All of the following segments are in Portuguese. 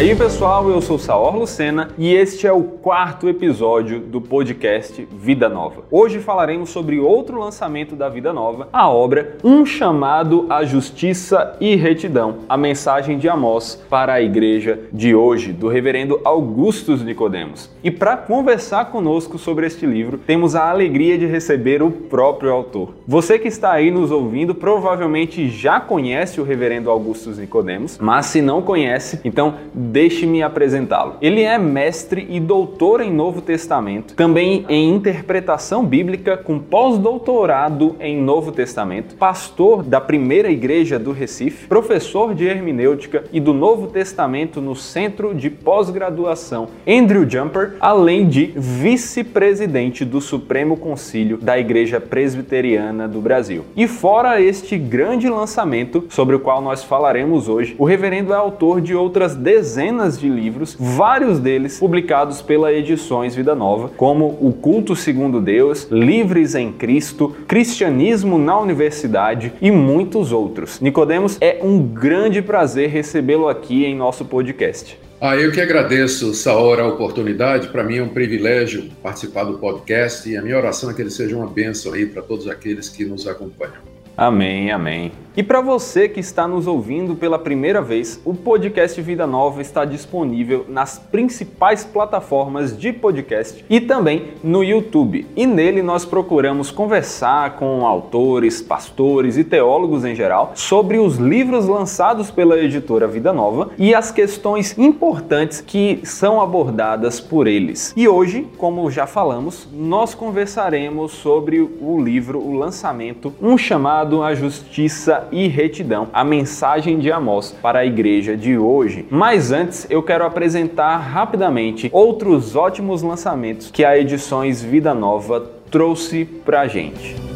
Aí, pessoal, eu sou Saor Lucena e este é o quarto episódio do podcast Vida Nova. Hoje falaremos sobre outro lançamento da Vida Nova, a obra Um Chamado à Justiça e Retidão, a mensagem de Amós para a igreja de hoje, do reverendo Augustus Nicodemos. E para conversar conosco sobre este livro, temos a alegria de receber o próprio autor. Você que está aí nos ouvindo provavelmente já conhece o reverendo Augustus Nicodemos, mas se não conhece, então deixe-me apresentá-lo. Ele é mestre e doutor em Novo Testamento, também em interpretação bíblica, com pós-doutorado em Novo Testamento, pastor da primeira igreja do Recife, professor de hermenêutica e do Novo Testamento no Centro de Pós-Graduação Andrew Jumper, além de vice-presidente do Supremo Concílio da Igreja Presbiteriana do Brasil. E fora este grande lançamento sobre o qual nós falaremos hoje, o reverendo é autor de outras dezenas dezenas de livros, vários deles publicados pela Edições Vida Nova, como O Culto Segundo Deus, Livres em Cristo, Cristianismo na Universidade e muitos outros. Nicodemos, é um grande prazer recebê-lo aqui em nosso podcast. Ah, eu que agradeço, Saora, a oportunidade. Para mim é um privilégio participar do podcast e a minha oração é que ele seja uma bênção aí para todos aqueles que nos acompanham. Amém, amém. E para você que está nos ouvindo pela primeira vez, o podcast Vida Nova está disponível nas principais plataformas de podcast e também no YouTube. E nele nós procuramos conversar com autores, pastores e teólogos em geral sobre os livros lançados pela editora Vida Nova e as questões importantes que são abordadas por eles. E hoje, como já falamos, nós conversaremos sobre o livro, o lançamento, um chamado à justiça e retidão, a mensagem de Amós para a igreja de hoje. Mas antes, eu quero apresentar rapidamente outros ótimos lançamentos que a Edições Vida Nova trouxe para a gente.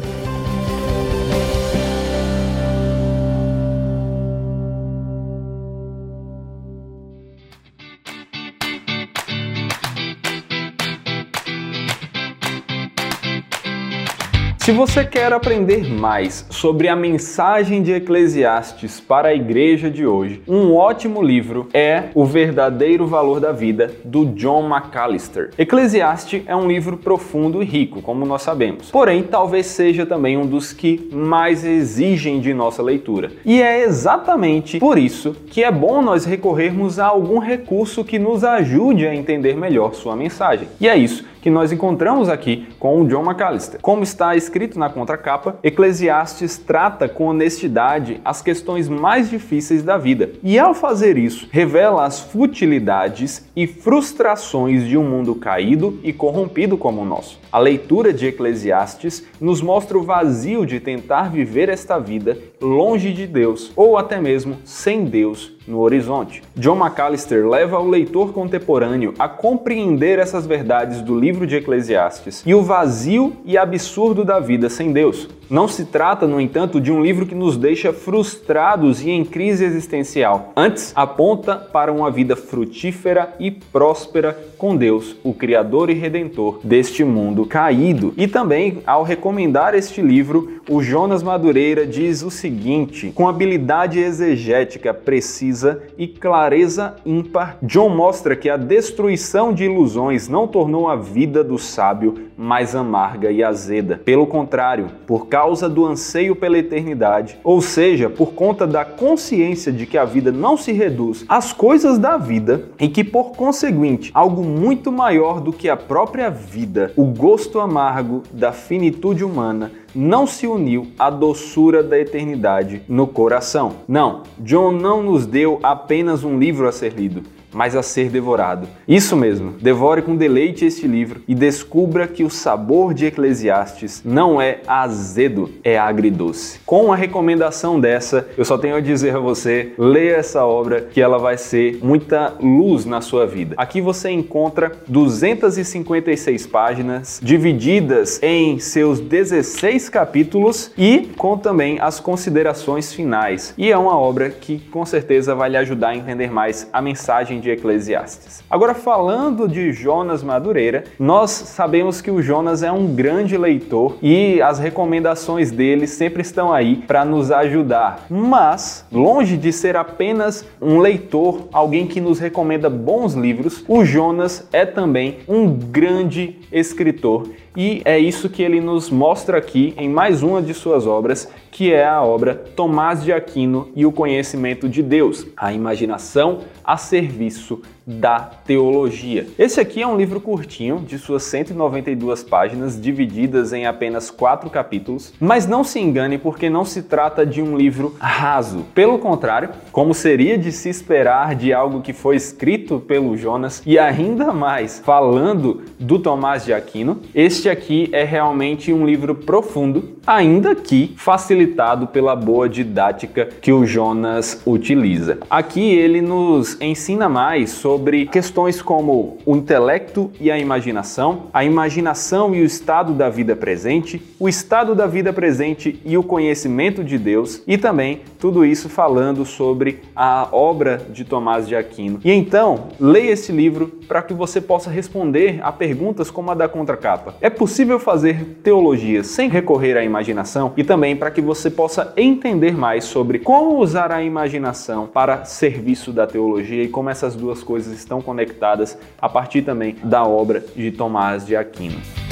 Se você quer aprender mais sobre a mensagem de Eclesiastes para a igreja de hoje, um ótimo livro é O Verdadeiro Valor da Vida, do John McAllister. Eclesiastes é um livro profundo e rico, como nós sabemos, porém, talvez seja também um dos que mais exigem de nossa leitura. E é exatamente por isso que é bom nós recorrermos a algum recurso que nos ajude a entender melhor sua mensagem. E é isso que nós encontramos aqui com o John McAllister. Como está escrito na contracapa, Eclesiastes trata com honestidade as questões mais difíceis da vida e, ao fazer isso, revela as futilidades e frustrações de um mundo caído e corrompido como o nosso. A leitura de Eclesiastes nos mostra o vazio de tentar viver esta vida longe de Deus ou até mesmo sem Deus no horizonte. John McAllister leva o leitor contemporâneo a compreender essas verdades do livro de Eclesiastes e o vazio e absurdo da vida sem Deus. Não se trata, no entanto, de um livro que nos deixa frustrados e em crise existencial. Antes, aponta para uma vida frutífera e próspera com Deus, o Criador e Redentor deste mundo caído. E também, ao recomendar este livro, o Jonas Madureira diz o seguinte: com habilidade exegética precisa e clareza ímpar, John mostra que a destruição de ilusões não tornou a vida do sábio mais amarga e azeda. Pelo contrário, por causa do anseio pela eternidade, ou seja, por conta da consciência de que a vida não se reduz às coisas da vida e que, por conseguinte, algo muito maior do que a própria vida, o gosto amargo da finitude humana, não se uniu à doçura da eternidade no coração. Não, John não nos deu apenas um livro a ser lido, mas a ser devorado. Isso mesmo, devore com deleite este livro e descubra que o sabor de Eclesiastes não é azedo, é agridoce. Com a recomendação dessa, eu só tenho a dizer a você: leia essa obra que ela vai ser muita luz na sua vida. Aqui você encontra 256 páginas divididas em seus 16 capítulos e com também as considerações finais. E é uma obra que com certeza vai lhe ajudar a entender mais a mensagem de Eclesiastes. Agora, falando de Jonas Madureira, nós sabemos que o Jonas é um grande leitor e as recomendações dele sempre estão aí para nos ajudar. Mas, longe de ser apenas um leitor, alguém que nos recomenda bons livros, o Jonas é também um grande escritor e é isso que ele nos mostra aqui em mais uma de suas obras, que é a obra Tomás de Aquino e o Conhecimento de Deus, a imaginação a serviço da teologia. Esse aqui é um livro curtinho, de suas 192 páginas, divididas em apenas quatro capítulos, mas não se engane porque não se trata de um livro raso. Pelo contrário, como seria de se esperar de algo que foi escrito pelo Jonas e ainda mais falando do Tomás de Aquino, este aqui é realmente um livro profundo, ainda que facilitado pela boa didática que o Jonas utiliza. Aqui ele nos ensina mais sobre sobre questões como o intelecto e a imaginação, a imaginação e o estado da vida presente, o estado da vida presente e o conhecimento de Deus, e também tudo isso falando sobre a obra de Tomás de Aquino. E então, leia esse livro para que você possa responder a perguntas como a da contracapa. É possível fazer teologia sem recorrer à imaginação? E também para que você possa entender mais sobre como usar a imaginação para serviço da teologia e como essas duas coisas coisas estão conectadas a partir também da obra de Tomás de Aquino.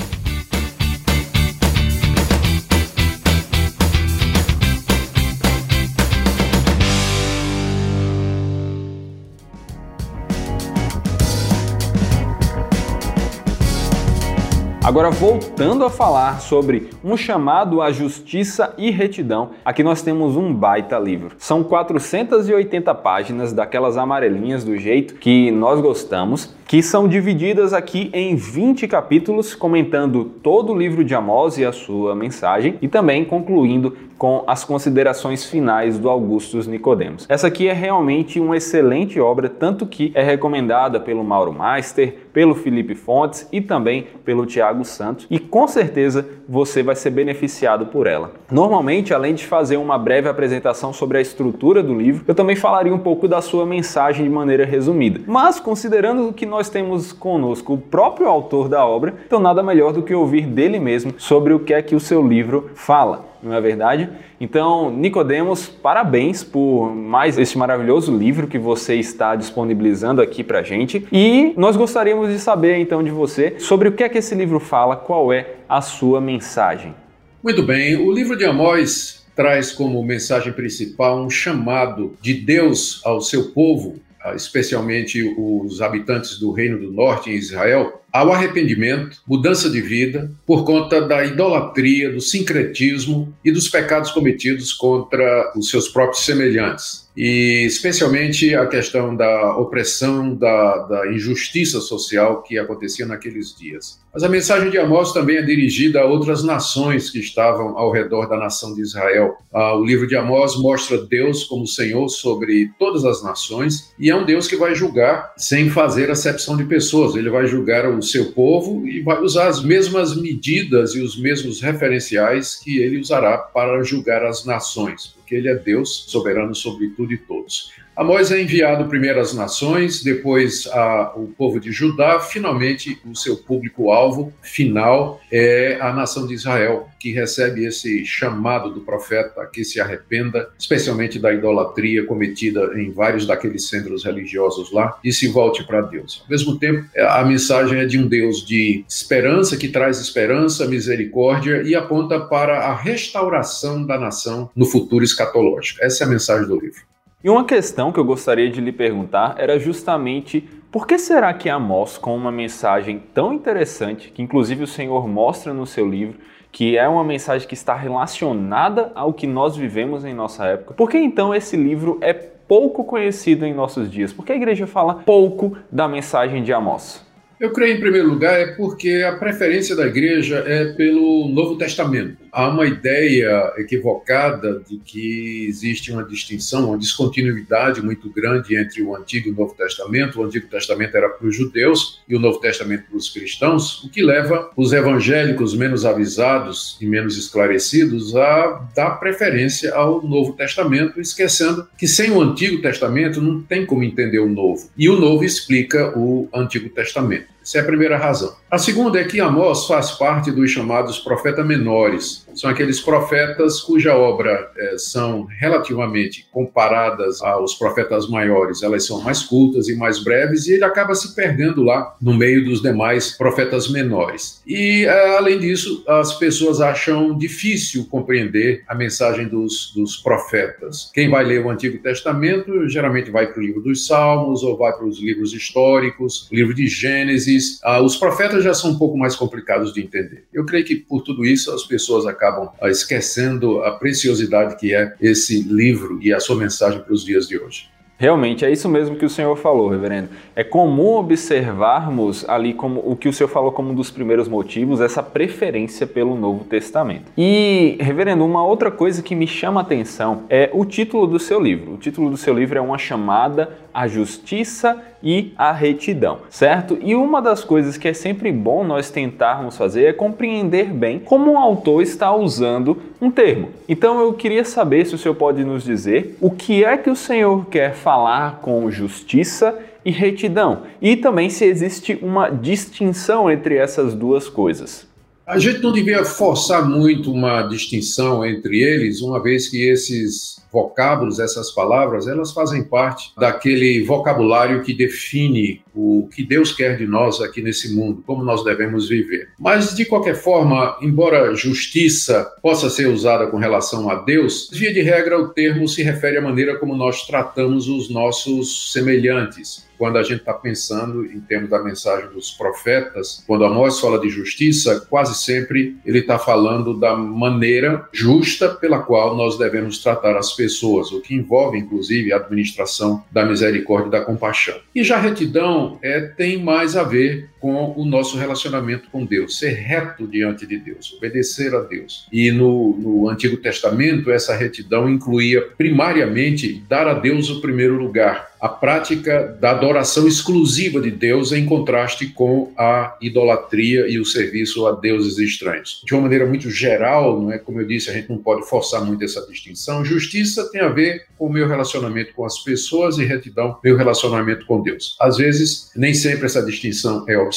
Agora, voltando a falar sobre um chamado à justiça e retidão, aqui nós temos um baita livro. São 480 páginas daquelas amarelinhas do jeito que nós gostamos, que são divididas aqui em 20 capítulos, comentando todo o livro de Amós e a sua mensagem e também concluindo com as considerações finais do Augustus Nicodemos. Essa aqui é realmente uma excelente obra, tanto que é recomendada pelo Mauro Meister, pelo Felipe Fontes e também pelo Tiago Santos, e com certeza você vai ser beneficiado por ela. Normalmente, além de fazer uma breve apresentação sobre a estrutura do livro, eu também falaria um pouco da sua mensagem de maneira resumida. Mas considerando que nós temos conosco o próprio autor da obra, então nada melhor do que ouvir dele mesmo sobre o que é que o seu livro fala não é verdade? Então, Nicodemos, parabéns por mais este maravilhoso livro que você está disponibilizando aqui para gente. E nós gostaríamos de saber então de você sobre o que é que esse livro fala, qual é a sua mensagem. Muito bem, o livro de Amós traz como mensagem principal um chamado de Deus ao seu povo, especialmente os habitantes do Reino do Norte em Israel, ao arrependimento, mudança de vida, por conta da idolatria, do sincretismo e dos pecados cometidos contra os seus próprios semelhantes e especialmente a questão da opressão, da, da, injustiça social que acontecia naqueles dias. Mas a mensagem de Amós também é dirigida a outras nações que estavam ao redor da nação de Israel. Ah, o livro de Amós mostra Deus como Senhor sobre todas as nações e é um Deus que vai julgar sem fazer acepção de pessoas. Ele vai julgar o seu povo e vai usar as mesmas medidas e os mesmos referenciais que ele usará para julgar as nações porque ele é Deus soberano sobre tudo e todos. Amós é enviado primeiro às nações, depois ao povo de Judá, finalmente o seu público-alvo final é a nação de Israel, que recebe esse chamado do profeta que se arrependa, especialmente da idolatria cometida em vários daqueles centros religiosos lá, e se volte para Deus. Ao mesmo tempo, a mensagem é de um Deus de esperança, que traz esperança, misericórdia e aponta para a restauração da nação no futuro escatológico. Essa é a mensagem do livro. E uma questão que eu gostaria de lhe perguntar era justamente por que será que Amós, com uma mensagem tão interessante, que inclusive o Senhor mostra no seu livro, que é uma mensagem que está relacionada ao que nós vivemos em nossa época, por que então esse livro é pouco conhecido em nossos dias? Por que a igreja fala pouco da mensagem de Amós? Eu creio, em primeiro lugar, é porque a preferência da igreja é pelo Novo Testamento. Há uma ideia equivocada de que existe uma distinção, uma descontinuidade muito grande entre o Antigo e o Novo Testamento. O Antigo Testamento era para os judeus e o Novo Testamento para os cristãos, o que leva os evangélicos menos avisados e menos esclarecidos a dar preferência ao Novo Testamento, esquecendo que sem o Antigo Testamento não tem como entender o Novo. E o Novo explica o Antigo Testamento. Essa é a primeira razão. A segunda é que Amós faz parte dos chamados profetas menores. São aqueles profetas cuja obra é, são relativamente comparadas aos profetas maiores. Elas são mais cultas e mais breves, e ele acaba se perdendo lá no meio dos demais profetas menores. E, é, além disso, as pessoas acham difícil compreender a mensagem dos, dos profetas. Quem vai ler o Antigo Testamento geralmente vai para o livro dos Salmos ou vai para os livros históricos, livro de Gênesis ah, os profetas já são um pouco mais complicados de entender. Eu creio que por tudo isso as pessoas acabam ah, esquecendo a preciosidade que é esse livro e a sua mensagem para os dias de hoje. Realmente, é isso mesmo que o senhor falou, reverendo. É comum observarmos ali como o que o senhor falou como um dos primeiros motivos, essa preferência pelo Novo Testamento. E, reverendo, uma outra coisa que me chama a atenção é o título do seu livro. O título do seu livro é uma chamada à justiça e à retidão, certo? E uma das coisas que é sempre bom nós tentarmos fazer é compreender bem como o autor está usando um termo. Então eu queria saber se o senhor pode nos dizer o que é que o senhor quer falar com justiça e retidão, e também se existe uma distinção entre essas duas coisas. A gente não devia forçar muito uma distinção entre eles, uma vez que esses vocábulos, essas palavras, elas fazem parte daquele vocabulário que define o que Deus quer de nós aqui nesse mundo, como nós devemos viver. Mas, de qualquer forma, embora justiça possa ser usada com relação a Deus, via de regra o termo se refere à maneira como nós tratamos os nossos semelhantes quando a gente está pensando em termos da mensagem dos profetas, quando Amós fala de justiça, quase sempre ele está falando da maneira justa pela qual nós devemos tratar as pessoas, o que envolve, inclusive, a administração da misericórdia e da compaixão. E já retidão é, tem mais a ver com o nosso relacionamento com Deus, ser reto diante de Deus, obedecer a Deus. E no, no Antigo Testamento, essa retidão incluía primariamente dar a Deus o primeiro lugar a prática da adoração exclusiva de Deus em contraste com a idolatria e o serviço a deuses estranhos. De uma maneira muito geral, não é como eu disse, a gente não pode forçar muito essa distinção. Justiça tem a ver com o meu relacionamento com as pessoas e retidão, meu relacionamento com Deus. Às vezes, nem sempre essa distinção é observada,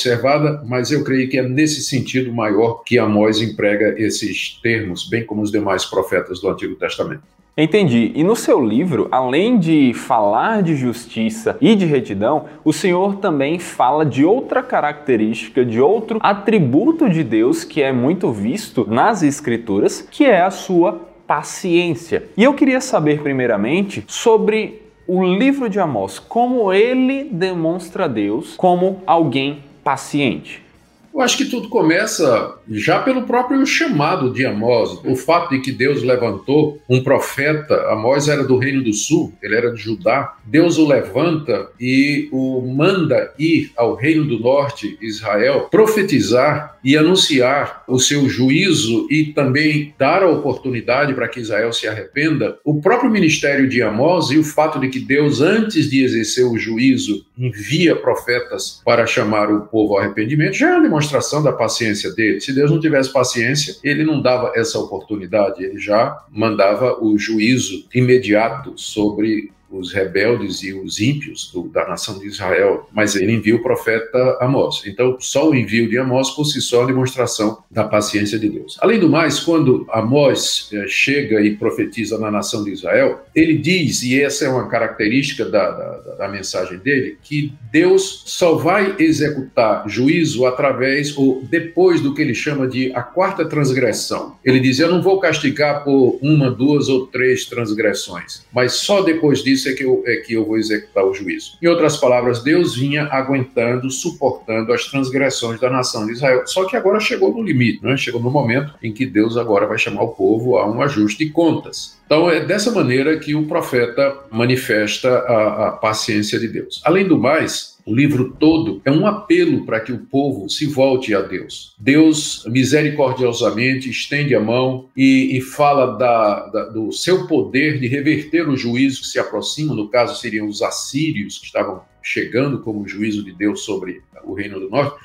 mas eu creio que é nesse sentido maior que Amós emprega esses termos, bem como os demais profetas do Antigo Testamento. Entendi. E no seu livro, além de falar de justiça e de retidão, o Senhor também fala de outra característica, de outro atributo de Deus que é muito visto nas Escrituras, que é a sua paciência. E eu queria saber, primeiramente, sobre o livro de Amós, como ele demonstra Deus como alguém paciente. Eu acho que tudo começa já pelo próprio chamado de Amós. O fato de que Deus levantou um profeta, Amós era do Reino do Sul, ele era de Judá. Deus o levanta e o manda ir ao Reino do Norte, Israel, profetizar e anunciar o seu juízo e também dar a oportunidade para que Israel se arrependa. O próprio ministério de Amós e o fato de que Deus, antes de exercer o juízo, envia profetas para chamar o povo ao arrependimento, já é uma demonstração da paciência dele. Se Deus não tivesse paciência, ele não dava essa oportunidade, ele já mandava o juízo imediato sobre os rebeldes e os ímpios do, da nação de Israel, mas ele envia o profeta Amós. Então, só o envio de Amós por si só é demonstração da paciência de Deus. Além do mais, quando Amós eh, chega e profetiza na nação de Israel, ele diz, e essa é uma característica da, da, da mensagem dele, que Deus só vai executar juízo através ou depois do que ele chama de a quarta transgressão. Ele diz: Eu não vou castigar por uma, duas ou três transgressões, mas só depois disso isso é que, eu, é que eu vou executar o juízo. Em outras palavras, Deus vinha aguentando, suportando as transgressões da nação de Israel. Só que agora chegou no limite, né? chegou no momento em que Deus agora vai chamar o povo a um ajuste de contas. Então é dessa maneira que o profeta manifesta a, a paciência de Deus. Além do mais, o livro todo é um apelo para que o povo se volte a Deus. Deus misericordiosamente estende a mão e, e fala da, da, do seu poder de reverter os juízos que se aproximam, no caso seriam os assírios que estavam chegando como juízo de Deus sobre o reino do norte.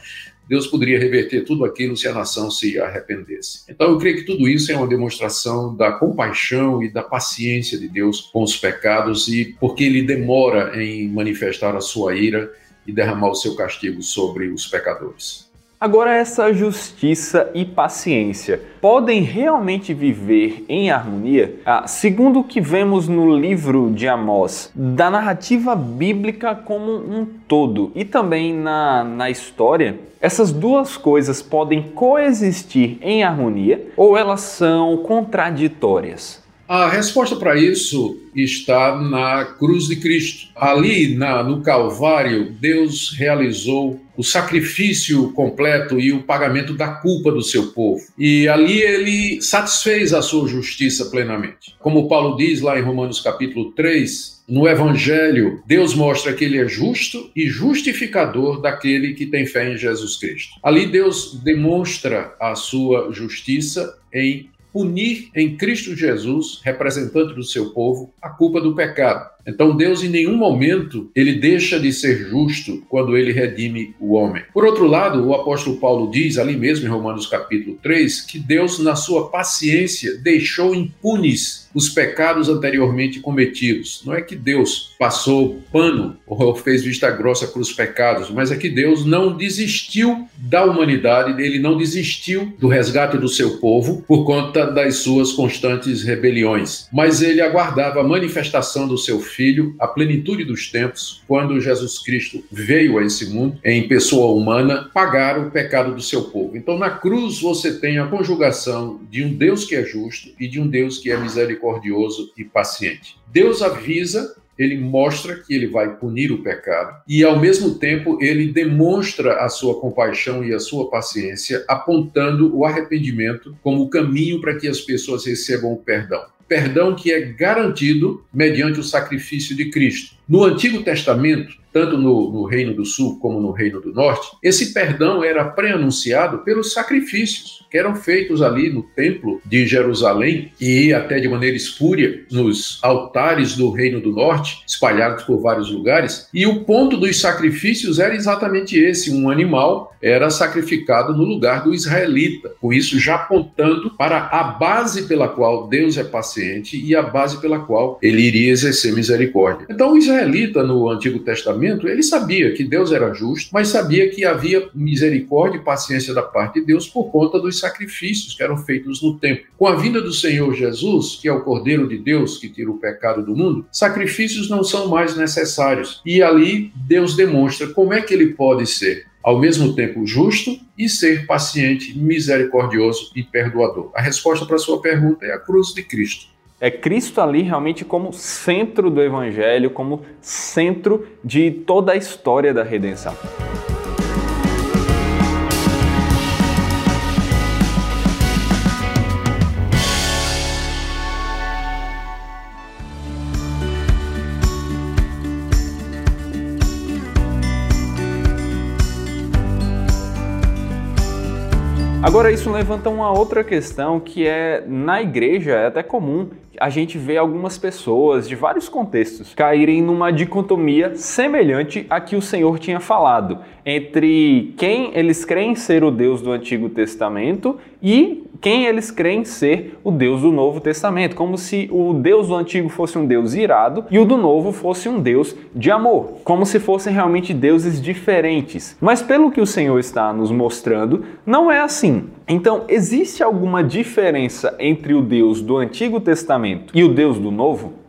Deus poderia reverter tudo aquilo se a nação se arrependesse. Então, eu creio que tudo isso é uma demonstração da compaixão e da paciência de Deus com os pecados e porque ele demora em manifestar a sua ira e derramar o seu castigo sobre os pecadores. Agora, essa justiça e paciência podem realmente viver em harmonia? Ah, segundo o que vemos no livro de Amós, da narrativa bíblica como um todo e também na, na história, essas duas coisas podem coexistir em harmonia ou elas são contraditórias? A resposta para isso está na cruz de Cristo. Ali na, no Calvário, Deus realizou o sacrifício completo e o pagamento da culpa do seu povo. E ali ele satisfez a sua justiça plenamente. Como Paulo diz lá em Romanos capítulo 3, no Evangelho, Deus mostra que ele é justo e justificador daquele que tem fé em Jesus Cristo. Ali Deus demonstra a sua justiça em punir em Cristo Jesus, representante do seu povo, a culpa do pecado. Então Deus em nenhum momento ele deixa de ser justo quando ele redime o homem. Por outro lado, o apóstolo Paulo diz ali mesmo em Romanos capítulo 3 que Deus na sua paciência deixou impunes os pecados anteriormente cometidos. Não é que Deus passou pano ou fez vista grossa para os pecados, mas é que Deus não desistiu da humanidade, ele não desistiu do resgate do seu povo por conta das suas constantes rebeliões, mas ele aguardava a manifestação do seu filho, a plenitude dos tempos, quando Jesus Cristo veio a esse mundo em pessoa humana, pagar o pecado do seu povo. Então, na cruz você tem a conjugação de um Deus que é justo e de um Deus que é misericordioso e paciente. Deus avisa ele mostra que ele vai punir o pecado e, ao mesmo tempo, ele demonstra a sua compaixão e a sua paciência, apontando o arrependimento como o caminho para que as pessoas recebam o perdão perdão que é garantido mediante o sacrifício de Cristo. No Antigo Testamento, tanto no, no, Reino do Sul como no Reino do Norte, esse perdão era pré-anunciado pelos sacrifícios que eram feitos ali no Templo de Jerusalém e até de maneira espúria nos altares do Reino do Norte, espalhados por vários lugares. E o ponto dos sacrifícios era exatamente esse: um animal era sacrificado no lugar do israelita, com isso já apontando para a base pela qual Deus é paciente e a base pela qual ele iria exercer misericórdia. Então, israelita no Antigo Testamento ele sabia que Deus era justo, mas sabia que havia misericórdia e paciência da parte de Deus por conta dos sacrifícios que eram feitos no templo. Com a vinda do Senhor Jesus, que é o Cordeiro de Deus que tira o pecado do mundo, sacrifícios não são mais necessários. E ali Deus demonstra como é que ele pode ser ao mesmo tempo justo e ser paciente, misericordioso e perdoador? A resposta para a sua pergunta é a cruz de Cristo é Cristo ali realmente como centro do Evangelho, como centro de toda a história da redenção. Agora, isso levanta uma outra questão que é na igreja é até comum a gente ver algumas pessoas de vários contextos caírem numa dicotomia semelhante à que o Senhor tinha falado entre quem eles creem ser o Deus do Antigo Testamento e quem eles creem ser o Deus do Novo Testamento, como se o Deus do Antigo fosse um Deus irado e o do Novo fosse um Deus de amor, como se fossem realmente deuses diferentes. Mas pelo que o Senhor está nos mostrando, não é assim. Então, existe alguma diferença entre o Deus do Antigo Testamento e o Deus do Novo?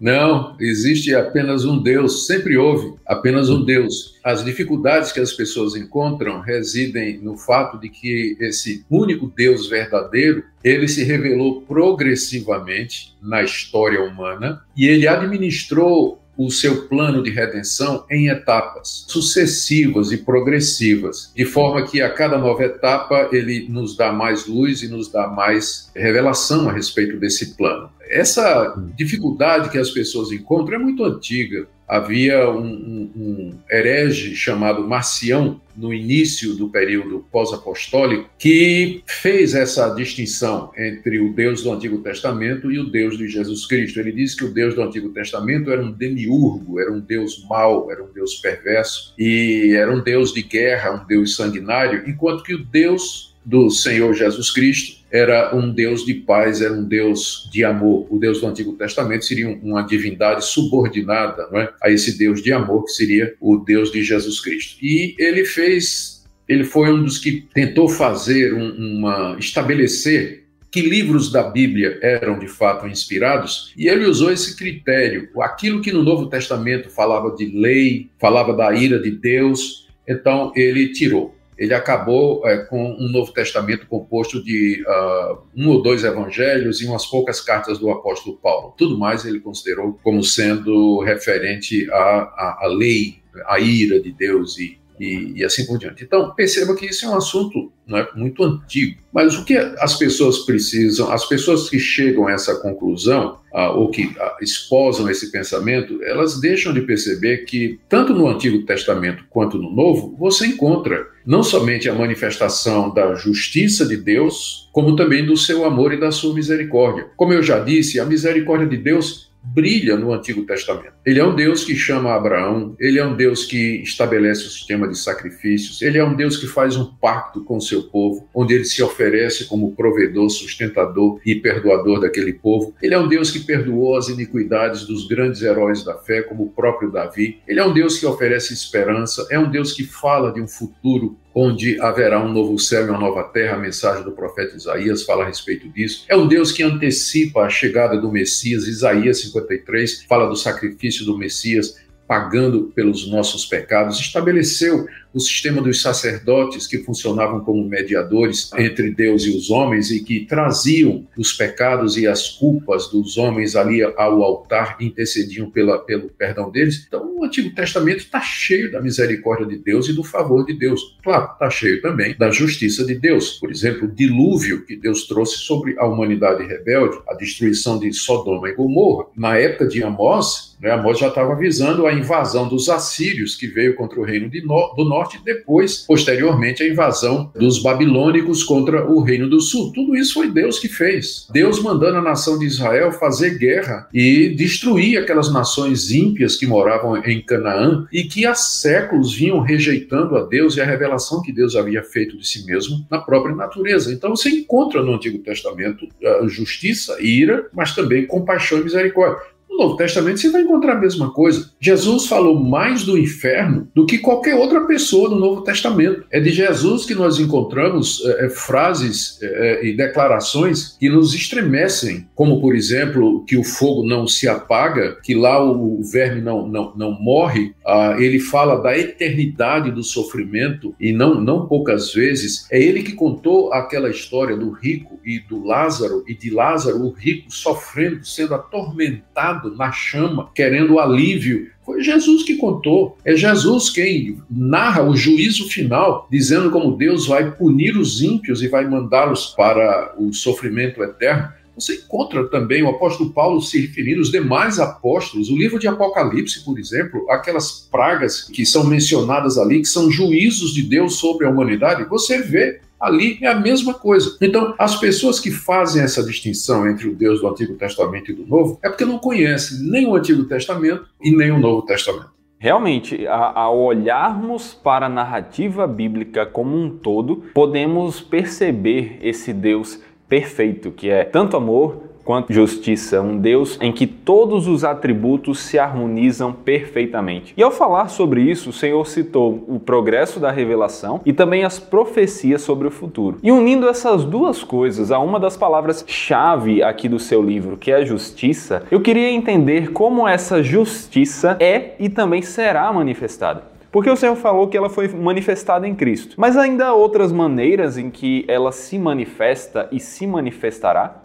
Não, existe apenas um Deus, sempre houve apenas um Deus. As dificuldades que as pessoas encontram residem no fato de que esse único Deus verdadeiro, ele se revelou progressivamente na história humana e ele administrou o seu plano de redenção em etapas sucessivas e progressivas, de forma que a cada nova etapa ele nos dá mais luz e nos dá mais revelação a respeito desse plano essa dificuldade que as pessoas encontram é muito antiga. Havia um, um, um herege chamado Marcião, no início do período pós-apostólico, que fez essa distinção entre o Deus do Antigo Testamento e o Deus de Jesus Cristo. Ele disse que o Deus do Antigo Testamento era um demiurgo, era um Deus mau, era um Deus perverso, e era um Deus de guerra, um Deus sanguinário, enquanto que o Deus do Senhor Jesus Cristo era um Deus de paz, era um Deus de amor. O Deus do Antigo Testamento seria uma divindade subordinada é? a esse Deus de amor, que seria o Deus de Jesus Cristo. E ele fez, ele foi um dos que tentou fazer um, uma estabelecer que livros da Bíblia eram de fato inspirados, e ele usou esse critério. Aquilo que no Novo Testamento falava de lei, falava da ira de Deus, então ele tirou ele acabou é, com um Novo Testamento composto de uh, um ou dois evangelhos e umas poucas cartas do apóstolo Paulo. Tudo mais ele considerou como sendo referente à, à, à lei, à ira de Deus e e, e, assim por diante. Então, perceba que isso é um assunto é, muito antigo. Mas o que as pessoas precisam, as pessoas que chegam a essa conclusão, ah, ou que ah, esposam esse pensamento, elas deixam de perceber que, tanto no Antigo Testamento quanto no Novo, você encontra não somente a manifestação da justiça de Deus, como também do seu amor e da sua misericórdia. Como eu já disse, a misericórdia de Deus brilha no Antigo Testamento. Ele é um Deus que chama Abraão, ele é um Deus que estabelece o sistema de sacrifícios, ele é um Deus que faz um pacto com o seu povo, onde ele se oferece como provedor, sustentador e perdoador daquele povo. Ele é um Deus que perdoou as iniquidades dos grandes heróis da fé, como o próprio Davi. Ele é um Deus que oferece esperança, é um Deus que fala de um futuro onde haverá um novo céu e uma nova terra. A mensagem do profeta Isaías fala a respeito disso. É um Deus que antecipa a chegada do Messias. Isaías 53 fala do sacrifício do Messias pagando pelos nossos pecados, estabeleceu o sistema dos sacerdotes que funcionavam como mediadores entre Deus e os homens e que traziam os pecados e as culpas dos homens ali ao altar intercediam pela, pelo perdão deles. Então, o Antigo Testamento está cheio da misericórdia de Deus e do favor de Deus. Claro, está cheio também da justiça de Deus. Por exemplo, o dilúvio que Deus trouxe sobre a humanidade rebelde, a destruição de Sodoma e Gomorra. Na época de Amós, né, Amós já estava avisando a invasão dos assírios que veio contra o reino do norte norte, depois, posteriormente, a invasão dos babilônicos contra o reino do sul. Tudo isso foi Deus que fez. Deus mandando a nação de Israel fazer guerra e destruir aquelas nações ímpias que moravam em Canaã e que há séculos vinham rejeitando a Deus e a revelação que Deus havia feito de si mesmo na própria natureza. Então você encontra no Antigo Testamento uh, justiça, ira, mas também compaixão e misericórdia. No Novo Testamento você vai encontrar a mesma coisa. Jesus falou mais do inferno do que qualquer outra pessoa no Novo Testamento. É de Jesus que nós encontramos é, é, frases é, e declarações que nos estremecem, como por exemplo que o fogo não se apaga, que lá o verme não, não, não morre. Ah, ele fala da eternidade do sofrimento e não, não poucas vezes é ele que contou aquela história do rico e do Lázaro e de Lázaro, o rico sofrendo, sendo atormentado na chama, querendo alívio. Foi Jesus que contou. É Jesus quem narra o juízo final, dizendo como Deus vai punir os ímpios e vai mandá-los para o sofrimento eterno. Você encontra também o apóstolo Paulo se referindo aos demais apóstolos. O livro de Apocalipse, por exemplo, aquelas pragas que são mencionadas ali, que são juízos de Deus sobre a humanidade, você vê ali é a mesma coisa. Então, as pessoas que fazem essa distinção entre o Deus do Antigo Testamento e do Novo é porque não conhecem nem o Antigo Testamento e nem o Novo Testamento. Realmente, ao olharmos para a narrativa bíblica como um todo, podemos perceber esse Deus perfeito, que é tanto amor, quanto justiça, um Deus em que todos os atributos se harmonizam perfeitamente. E ao falar sobre isso, o Senhor citou o progresso da revelação e também as profecias sobre o futuro. E unindo essas duas coisas a uma das palavras-chave aqui do seu livro, que é a justiça, eu queria entender como essa justiça é e também será manifestada. Porque o Senhor falou que ela foi manifestada em Cristo. Mas ainda há outras maneiras em que ela se manifesta e se manifestará?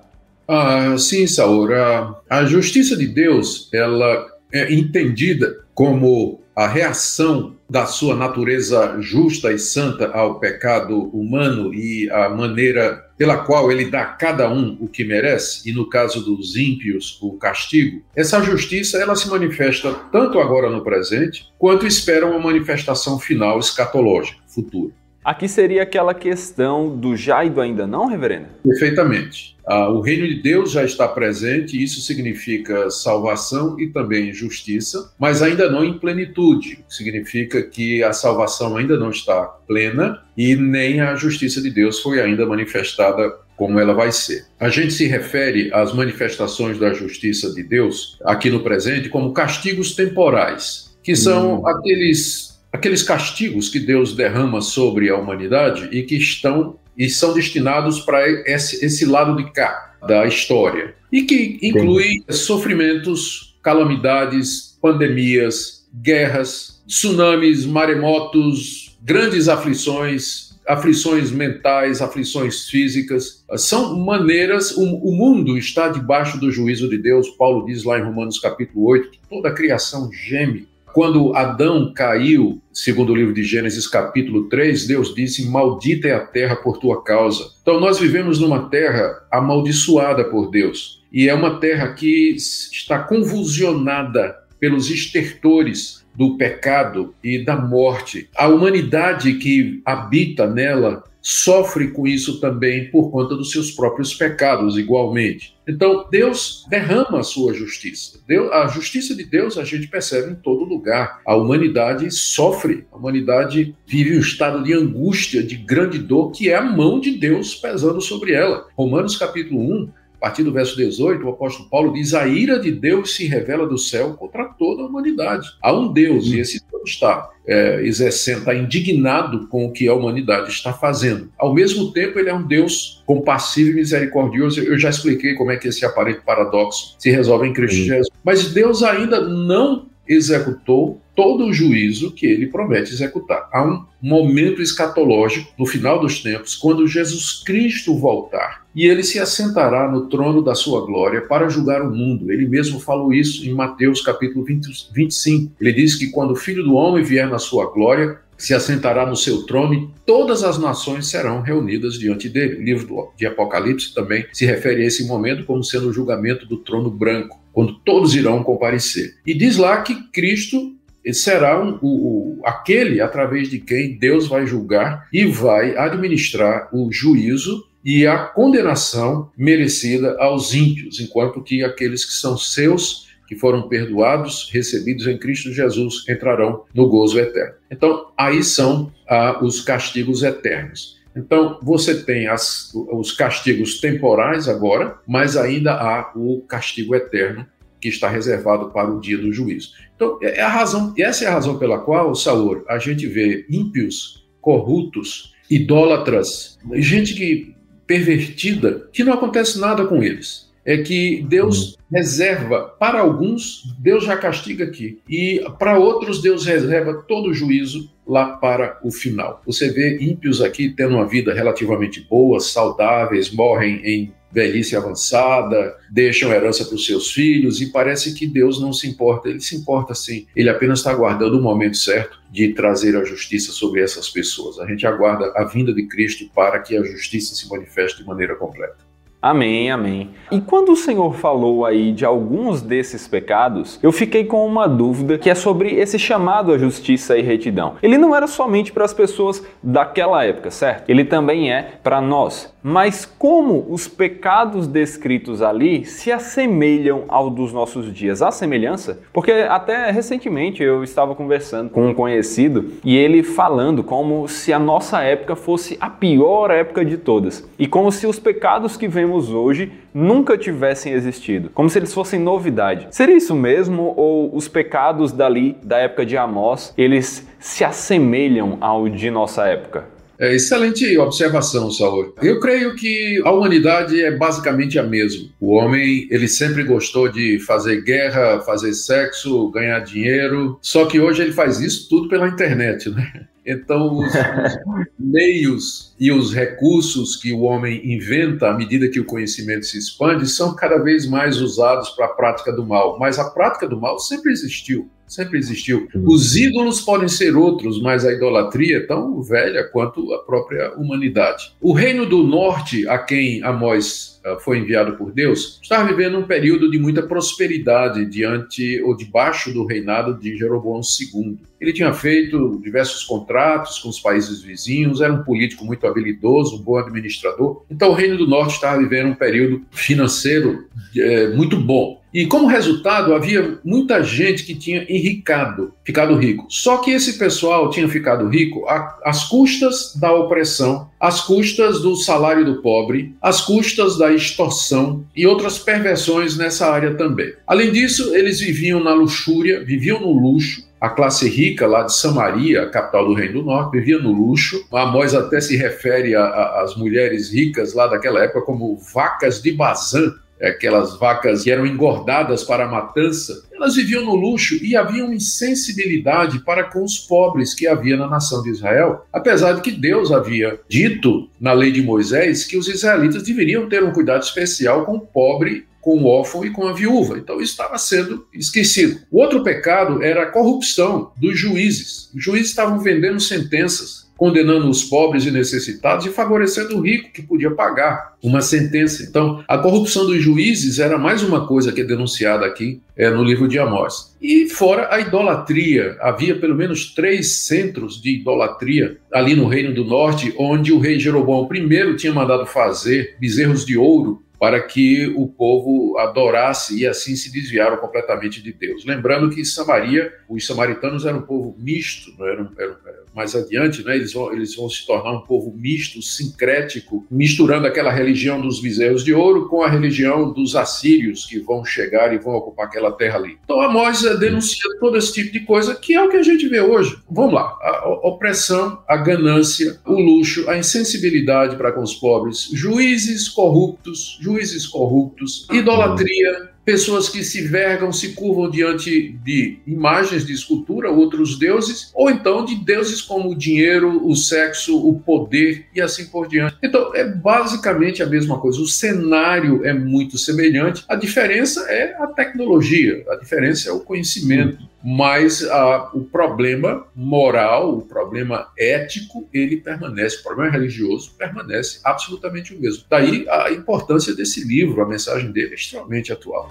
Ah, sim, Saur. A, a justiça de Deus, ela é entendida como a reação da sua natureza justa e santa ao pecado humano e a maneira pela qual ele dá a cada um o que merece, e no caso dos ímpios, o castigo, essa justiça ela se manifesta tanto agora no presente, quanto espera uma manifestação final escatológica, futura. Aqui seria aquela questão do já e do ainda não, reverendo? Perfeitamente. Ah, o reino de Deus já está presente, isso significa salvação e também justiça, mas ainda não em plenitude. Significa que a salvação ainda não está plena e nem a justiça de Deus foi ainda manifestada como ela vai ser. A gente se refere às manifestações da justiça de Deus aqui no presente como castigos temporais, que são hum. aqueles aqueles castigos que Deus derrama sobre a humanidade e que estão e são destinados para esse, esse lado de cá da história e que inclui sofrimentos, calamidades, pandemias, guerras, tsunamis, maremotos, grandes aflições, aflições mentais, aflições físicas. São maneiras, o, o, mundo está debaixo do juízo de Deus. Paulo diz lá em Romanos capítulo 8 que toda a criação geme quando Adão caiu, segundo o livro de Gênesis, capítulo 3, Deus disse: Maldita é a terra por tua causa. Então, nós vivemos numa terra amaldiçoada por Deus. E é uma terra que está convulsionada pelos estertores do pecado e da morte. A humanidade que habita nela sofre com isso também por conta dos seus próprios pecados, igualmente. Então, Deus derrama a sua justiça. Deus, a justiça de Deus a gente percebe em todo lugar. A humanidade sofre, a humanidade vive um estado de angústia, de grande dor, que é a mão de Deus pesando sobre ela. Romanos capítulo 1 a partir do verso 18, o apóstolo Paulo diz: A ira de Deus se revela do céu contra toda a humanidade. Há um Deus, e esse Deus está é, exercendo, está indignado com o que a humanidade está fazendo. Ao mesmo tempo, ele é um Deus compassivo e misericordioso. Eu já expliquei como é que esse aparente paradoxo se resolve em Cristo Jesus. Mas Deus ainda não executou todo o juízo que ele promete executar. Há um momento escatológico no final dos tempos, quando Jesus Cristo voltar e ele se assentará no trono da sua glória para julgar o mundo. Ele mesmo falou isso em Mateus capítulo 20, 25. Ele diz que quando o Filho do Homem vier na sua glória, se assentará no seu trono e todas as nações serão reunidas diante dele. O livro de Apocalipse também se refere a esse momento como sendo o julgamento do trono branco quando todos irão comparecer. E diz lá que Cristo será um, o, o, aquele através de quem Deus vai julgar e vai administrar o juízo e a condenação merecida aos ímpios, enquanto que aqueles que são seus, que foram perdoados, recebidos em Cristo Jesus, entrarão no gozo eterno. Então, aí são ah, os castigos eternos. Então, você tem as, os castigos temporais agora, mas ainda há o castigo eterno que está reservado para o dia do juízo. Então, é, é a razão, essa é a razão pela qual, Saúl, a gente vê ímpios, corruptos, idólatras, gente que pervertida, que não acontece nada com eles é que Deus uhum. reserva para alguns, Deus já castiga aqui, e para outros Deus reserva todo o juízo lá para o final. Você vê ímpios aqui tendo uma vida relativamente boa, saudáveis, morrem em velhice avançada, deixam herança para os seus filhos e parece que Deus não se importa. Ele se importa sim. Ele apenas está aguardando o momento certo de trazer a justiça sobre essas pessoas. A gente aguarda a vinda de Cristo para que a justiça se manifeste de maneira completa. Amém, amém. E quando o Senhor falou aí de alguns desses pecados, eu fiquei com uma dúvida que é sobre esse chamado à justiça e retidão. Ele não era somente para as pessoas daquela época, certo? Ele também é para nós. Mas como os pecados descritos ali se assemelham ao dos nossos dias? Há semelhança? Porque até recentemente eu estava conversando com um conhecido e ele falando como se a nossa época fosse a pior época de todas. E como se os pecados que vemos hoje nunca tivessem existido, como se eles fossem novidade. Seria isso mesmo ou os pecados dali da época de Amós, eles se assemelham ao de nossa época? É, excelente observação, Saúl. Eu creio que a humanidade é basicamente a mesma. O homem, ele sempre gostou de fazer guerra, fazer sexo, ganhar dinheiro, só que hoje ele faz isso tudo pela internet, né? Então, os, os meios e os recursos que o homem inventa à medida que o conhecimento se expande são cada vez mais usados para a prática do mal. Mas a prática do mal sempre existiu. sempre existiu. Os ídolos podem ser outros, mas a idolatria é tão velha quanto a própria humanidade. O reino do norte, a quem Amós ah, foi enviado por Deus, estava vivendo um período de muita prosperidade diante ou debaixo do reinado de Jeroboão II. Ele tinha feito diversos contratos com os países vizinhos, era um político muito habilidoso, um bom administrador. Então, o Reino do Norte estava vivendo um período financeiro é, muito bom. E como resultado, havia muita gente que tinha enricado, ficado rico. Só que esse pessoal tinha ficado rico às custas da opressão, às custas do salário do pobre, às custas da extorsão e outras perversões nessa área também. Além disso, eles viviam na luxúria, viviam no luxo, a classe rica lá de Samaria, capital do Reino do Norte, vivia no luxo. Amós até se refere às mulheres ricas lá daquela época como vacas de Bazã, aquelas vacas que eram engordadas para a matança. Elas viviam no luxo e havia uma insensibilidade para com os pobres que havia na nação de Israel, apesar de que Deus havia dito na lei de Moisés que os israelitas deveriam ter um cuidado especial com o pobre com o órfão e com a viúva. Então isso estava sendo esquecido. O outro pecado era a corrupção dos juízes. Os juízes estavam vendendo sentenças, condenando os pobres e necessitados e favorecendo o rico que podia pagar uma sentença. Então, a corrupção dos juízes era mais uma coisa que é denunciada aqui é, no livro de Amós. E fora a idolatria, havia pelo menos três centros de idolatria ali no Reino do Norte, onde o rei Jeroboão I tinha mandado fazer bezerros de ouro para que o povo adorasse e assim se desviaram completamente de Deus. Lembrando que Samaria, os samaritanos eram um povo misto, não eram, eram, mais adiante, né, eles, vão, eles vão se tornar um povo misto, sincrético, misturando aquela religião dos bezerros de ouro com a religião dos assírios que vão chegar e vão ocupar aquela terra ali. Então Amós denuncia todo esse tipo de coisa, que é o que a gente vê hoje. Vamos lá, a opressão, a ganância, o luxo, a insensibilidade para com os pobres, juízes corruptos, juízes corruptos, idolatria, pessoas que se vergam, se curvam diante de imagens de escultura, outros deuses, ou então de deuses como o dinheiro, o sexo, o poder e assim por diante. Então, é basicamente a mesma coisa. O cenário é muito semelhante, a diferença é a tecnologia, a diferença é o conhecimento mas ah, o problema moral, o problema ético, ele permanece, o problema religioso permanece absolutamente o mesmo. Daí a importância desse livro, a mensagem dele é extremamente atual.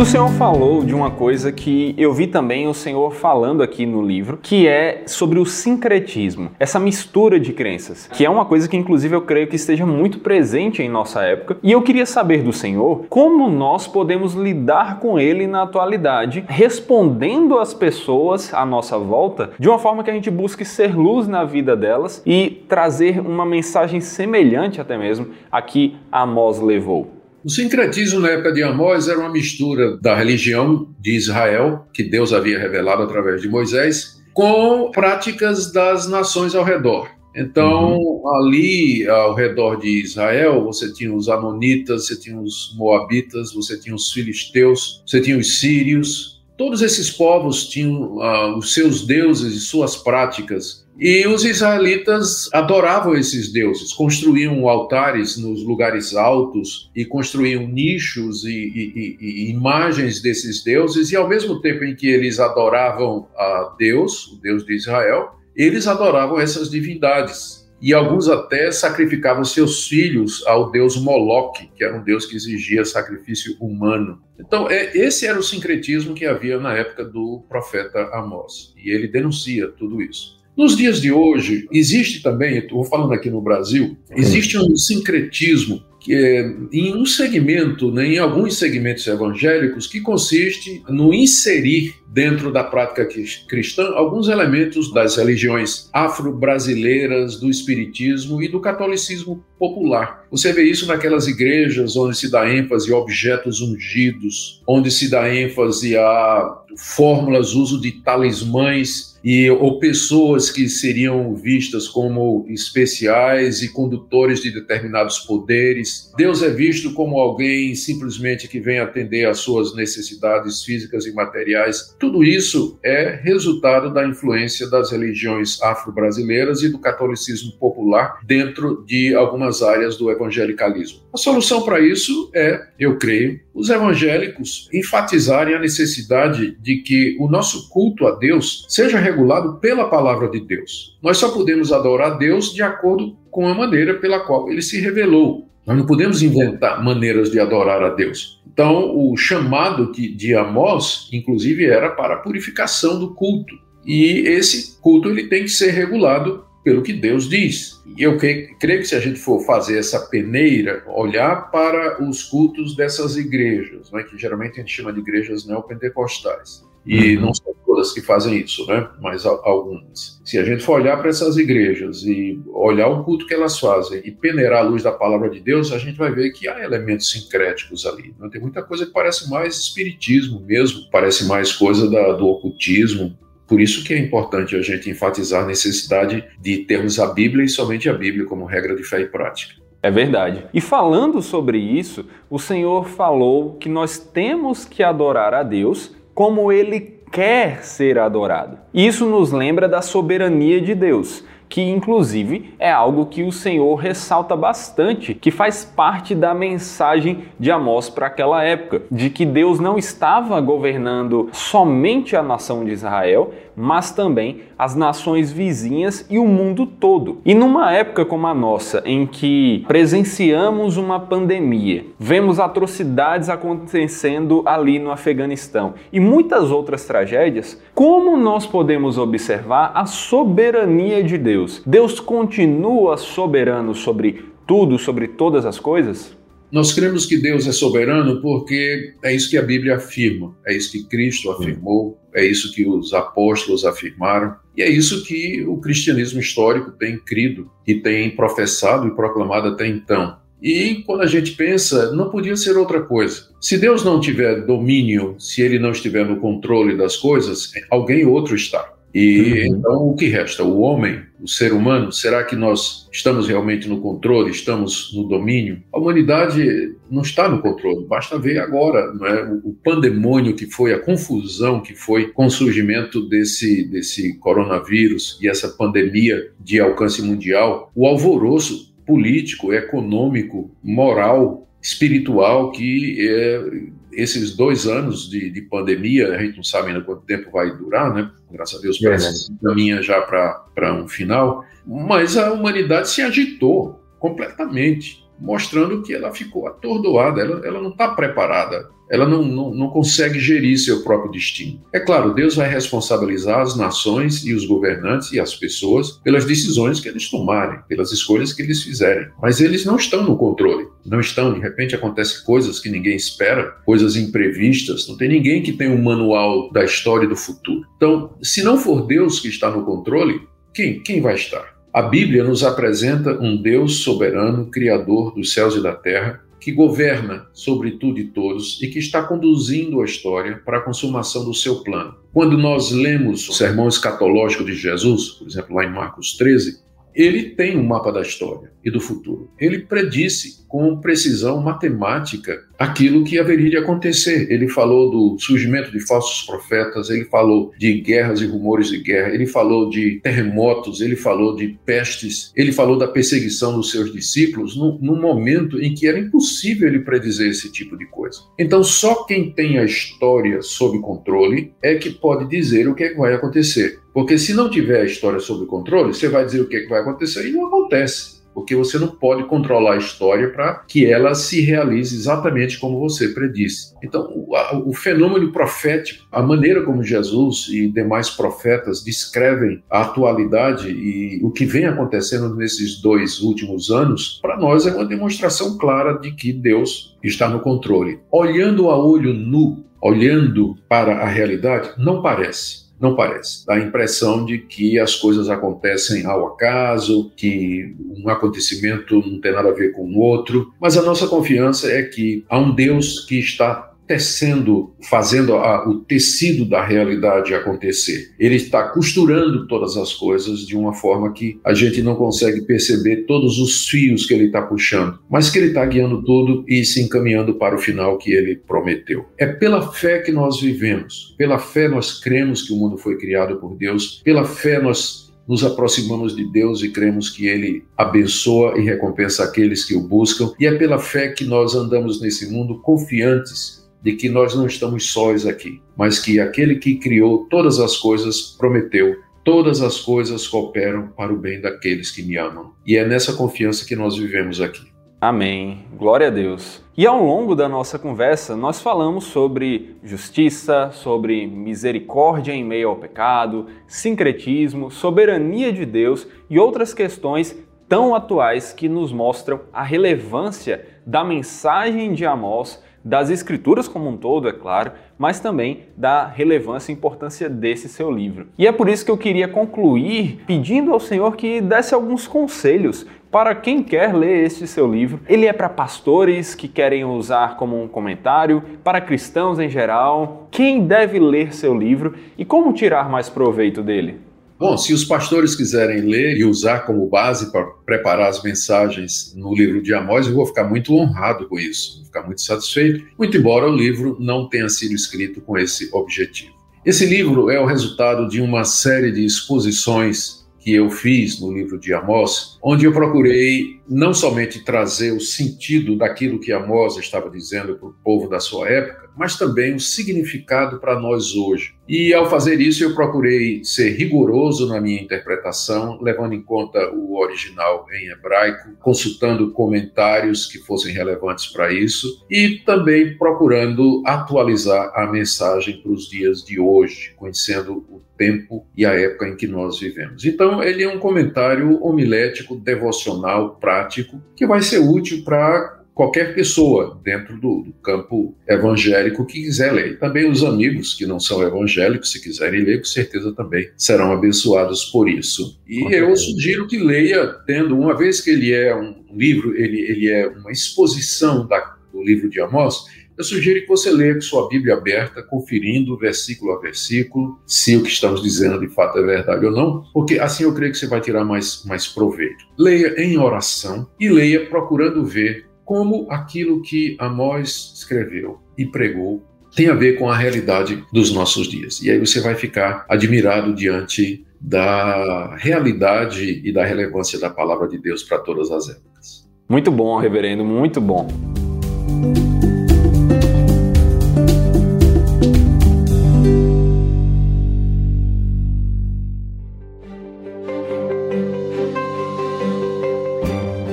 O Senhor falou de uma coisa que eu vi também o Senhor falando aqui no livro, que é sobre o sincretismo, essa mistura de crenças, que é uma coisa que inclusive eu creio que esteja muito presente em nossa época. E eu queria saber do Senhor como nós podemos lidar com ele na atualidade, respondendo às pessoas à nossa volta de uma forma que a gente busque ser luz na vida delas e trazer uma mensagem semelhante até mesmo a que Amós levou. O sincretismo na época de Amós era uma mistura da religião de Israel, que Deus havia revelado através de Moisés, com práticas das nações ao redor. Então, uhum. ali ao redor de Israel, você tinha os Amonitas, você tinha os Moabitas, você tinha os Filisteus, você tinha os Sírios. Todos esses povos tinham uh, os seus deuses e suas práticas e os israelitas adoravam esses deuses, construíam altares nos lugares altos e construíam nichos e, e, e, imagens desses deuses, e ao mesmo tempo em que eles adoravam a Deus, o Deus de Israel, eles adoravam essas divindades. E alguns até sacrificavam seus filhos ao deus Moloque, que era um deus que exigia sacrifício humano. Então, é, esse era o sincretismo que havia na época do profeta Amós. E ele denuncia tudo isso. Nos dias de hoje, existe também, estou falando aqui no Brasil, existe um sincretismo que é em um segmento, né, em alguns segmentos evangélicos, que consiste no inserir dentro da prática cristã alguns elementos das religiões afro-brasileiras, do espiritismo e do catolicismo popular. Você vê isso naquelas igrejas onde se dá ênfase a objetos ungidos, onde se dá ênfase a fórmulas, uso de talismãs e ou pessoas que seriam vistas como especiais e condutores de determinados poderes. Deus é visto como alguém simplesmente que vem atender às suas necessidades físicas e materiais. Tudo isso é resultado da influência das religiões afro-brasileiras e do catolicismo popular dentro de algumas áreas do evangelicalismo. A solução para isso é, eu creio, os evangélicos enfatizarem a necessidade de que o nosso culto a Deus seja regulado pela palavra de Deus. Nós só podemos adorar Deus de acordo com a maneira pela qual ele se revelou. Nós não podemos inventar maneiras de adorar a Deus. Então, o chamado de Amós, inclusive, era para a purificação do culto. E esse culto ele tem que ser regulado pelo que Deus diz. E eu creio que se a gente for fazer essa peneira, olhar para os cultos dessas igrejas, né, que geralmente a gente chama de igrejas neopentecostais, e uhum. não são todas que fazem isso, né? mas algumas. Se a gente for olhar para essas igrejas e olhar o culto que elas fazem e peneirar a luz da palavra de Deus, a gente vai ver que há elementos sincréticos ali. Né? Tem muita coisa que parece mais espiritismo mesmo, parece mais coisa da, do ocultismo, por isso que é importante a gente enfatizar a necessidade de termos a Bíblia e somente a Bíblia como regra de fé e prática. É verdade. E falando sobre isso, o Senhor falou que nós temos que adorar a Deus como ele quer ser adorado. Isso nos lembra da soberania de Deus que inclusive é algo que o Senhor ressalta bastante, que faz parte da mensagem de Amós para aquela época, de que Deus não estava governando somente a nação de Israel, mas também as nações vizinhas e o mundo todo. E numa época como a nossa, em que presenciamos uma pandemia, vemos atrocidades acontecendo ali no Afeganistão e muitas outras tragédias, como nós podemos observar a soberania de Deus? Deus continua soberano sobre tudo, sobre todas as coisas? Nós cremos que Deus é soberano porque é isso que a Bíblia afirma, é isso que Cristo afirmou, é isso que os apóstolos afirmaram, e é isso que o cristianismo histórico tem crido e tem professado e proclamado até então. E quando a gente pensa, não podia ser outra coisa. Se Deus não tiver domínio, se ele não estiver no controle das coisas, alguém outro está. E uhum. então o que resta? O homem, o ser humano, será que nós estamos realmente no controle, estamos no domínio? A humanidade não está no controle, basta ver agora não é? o pandemônio que foi, a confusão que foi com o surgimento desse, desse coronavírus e essa pandemia de alcance mundial, o alvoroço político, econômico, moral, espiritual que é, esses dois anos de, de, pandemia, a gente não sabe ainda quanto tempo vai durar, né? Graças a Deus, parece que caminha já para um final. Mas a humanidade se agitou completamente, mostrando que ela ficou atordoada, ela, ela não está preparada ela não, não, não, consegue gerir seu próprio destino. É claro, Deus vai responsabilizar as nações e os governantes e as pessoas pelas decisões que eles tomarem, pelas escolhas que eles fizerem. Mas eles não estão no controle. Não estão, de repente acontecem coisas que ninguém espera, coisas imprevistas. Não tem ninguém que tenha um manual da história do futuro. Então, se não for Deus que está no controle, quem, quem vai estar? A Bíblia nos apresenta um Deus soberano, criador dos céus e da terra, que governa sobre tudo e todos e que está conduzindo a história para a consumação do seu plano. Quando nós lemos o sermão escatológico de Jesus, por exemplo, lá em Marcos 13, ele tem um mapa da história e do futuro. Ele predisse com precisão matemática aquilo que haveria de acontecer. Ele falou do surgimento de falsos profetas, ele falou de guerras e rumores de guerra, ele falou de terremotos, ele falou de pestes, ele falou da perseguição dos seus discípulos num, momento em que era impossível ele predizer esse tipo de coisa. Então, só quem tem a história sob controle é que pode dizer o que, é que vai acontecer. Porque se não tiver a história sob controle, você vai dizer o que, é que vai acontecer e não acontece porque você não pode controlar a história para que ela se realize exatamente como você predisse. Então, o, a, o, fenômeno profético, a maneira como Jesus e demais profetas descrevem a atualidade e o que vem acontecendo nesses dois últimos anos, para nós é uma demonstração clara de que Deus está no controle. Olhando a olho nu, olhando para a realidade, não parece. Não parece. Dá a impressão de que as coisas acontecem ao acaso, que um acontecimento não tem nada a ver com o outro, mas a nossa confiança é que há um Deus que está tecendo, fazendo a, o tecido da realidade acontecer. Ele está costurando todas as coisas de uma forma que a gente não consegue perceber todos os fios que ele está puxando, mas que ele está guiando tudo e se encaminhando para o final que ele prometeu. É pela fé que nós vivemos, pela fé nós cremos que o mundo foi criado por Deus, pela fé nós nos aproximamos de Deus e cremos que Ele abençoa e recompensa aqueles que o buscam, e é pela fé que nós andamos nesse mundo confiantes de que nós não estamos sós aqui, mas que aquele que criou todas as coisas prometeu todas as coisas cooperam para o bem daqueles que me amam. E é nessa confiança que nós vivemos aqui. Amém. Glória a Deus. E ao longo da nossa conversa, nós falamos sobre justiça, sobre misericórdia em meio ao pecado, sincretismo, soberania de Deus e outras questões tão atuais que nos mostram a relevância da mensagem de Amós das escrituras como um todo, é claro, mas também da relevância e importância desse seu livro. E é por isso que eu queria concluir pedindo ao Senhor que desse alguns conselhos para quem quer ler este seu livro. Ele é para pastores que querem usar como um comentário, para cristãos em geral. Quem deve ler seu livro e como tirar mais proveito dele? Bom, se os pastores quiserem ler e usar como base para preparar as mensagens no livro de Amós, eu vou ficar muito honrado com isso, vou ficar muito satisfeito, muito embora o livro não tenha sido escrito com esse objetivo. Esse livro é o resultado de uma série de exposições que eu fiz no livro de Amós, onde eu procurei não somente trazer o sentido daquilo que Amós estava dizendo para o povo da sua época, mas também o significado para nós hoje. E ao fazer isso, eu procurei ser rigoroso na minha interpretação, levando em conta o original em hebraico, consultando comentários que fossem relevantes para isso e também procurando atualizar a mensagem para os dias de hoje, conhecendo o tempo e a época em que nós vivemos. Então, ele é um comentário homilético, devocional, prático, que vai ser útil para qualquer pessoa dentro do, do, campo evangélico que quiser ler. Também os amigos que não são evangélicos, se quiserem ler, com certeza também serão abençoados por isso. E eu sugiro que leia, tendo, uma vez que ele é um livro, ele, ele é uma exposição da, do livro de Amós, eu sugiro que você leia com sua Bíblia aberta, conferindo versículo a versículo, se o que estamos dizendo de fato é verdade ou não, porque assim eu creio que você vai tirar mais, mais proveito. Leia em oração e leia procurando ver como aquilo que Amós escreveu e pregou tem a ver com a realidade dos nossos dias. E aí você vai ficar admirado diante da realidade e da relevância da palavra de Deus para todas as épocas. Muito bom, reverendo, muito bom.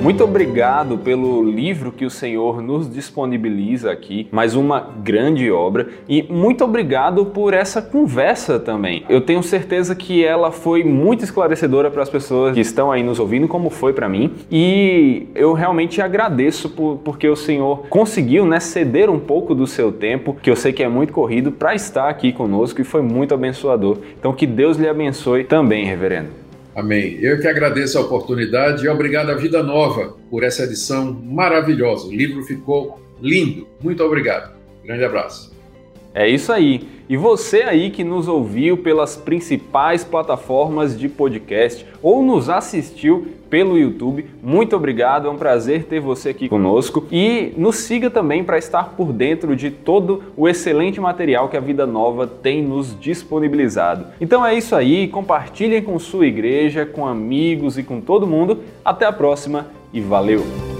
Muito obrigado pelo livro que o Senhor nos disponibiliza aqui, mais uma grande obra, e muito obrigado por essa conversa também. Eu tenho certeza que ela foi muito esclarecedora para as pessoas que estão aí nos ouvindo, como foi para mim, e eu realmente agradeço por, porque o Senhor conseguiu né, ceder um pouco do seu tempo, que eu sei que é muito corrido, para estar aqui conosco e foi muito abençoador. Então que Deus lhe abençoe também, reverendo. Amém. Eu que agradeço a oportunidade e obrigado à Vida Nova por essa edição maravilhosa. O livro ficou lindo. Muito obrigado. Grande abraço. É isso aí. E você aí que nos ouviu pelas principais plataformas de podcast ou nos assistiu pelo YouTube, muito obrigado, é um prazer ter você aqui conosco e nos siga também para estar por dentro de todo o excelente material que a Vida Nova tem nos disponibilizado. Então é isso aí, compartilhem com sua igreja, com amigos e com todo mundo. Até a próxima e valeu!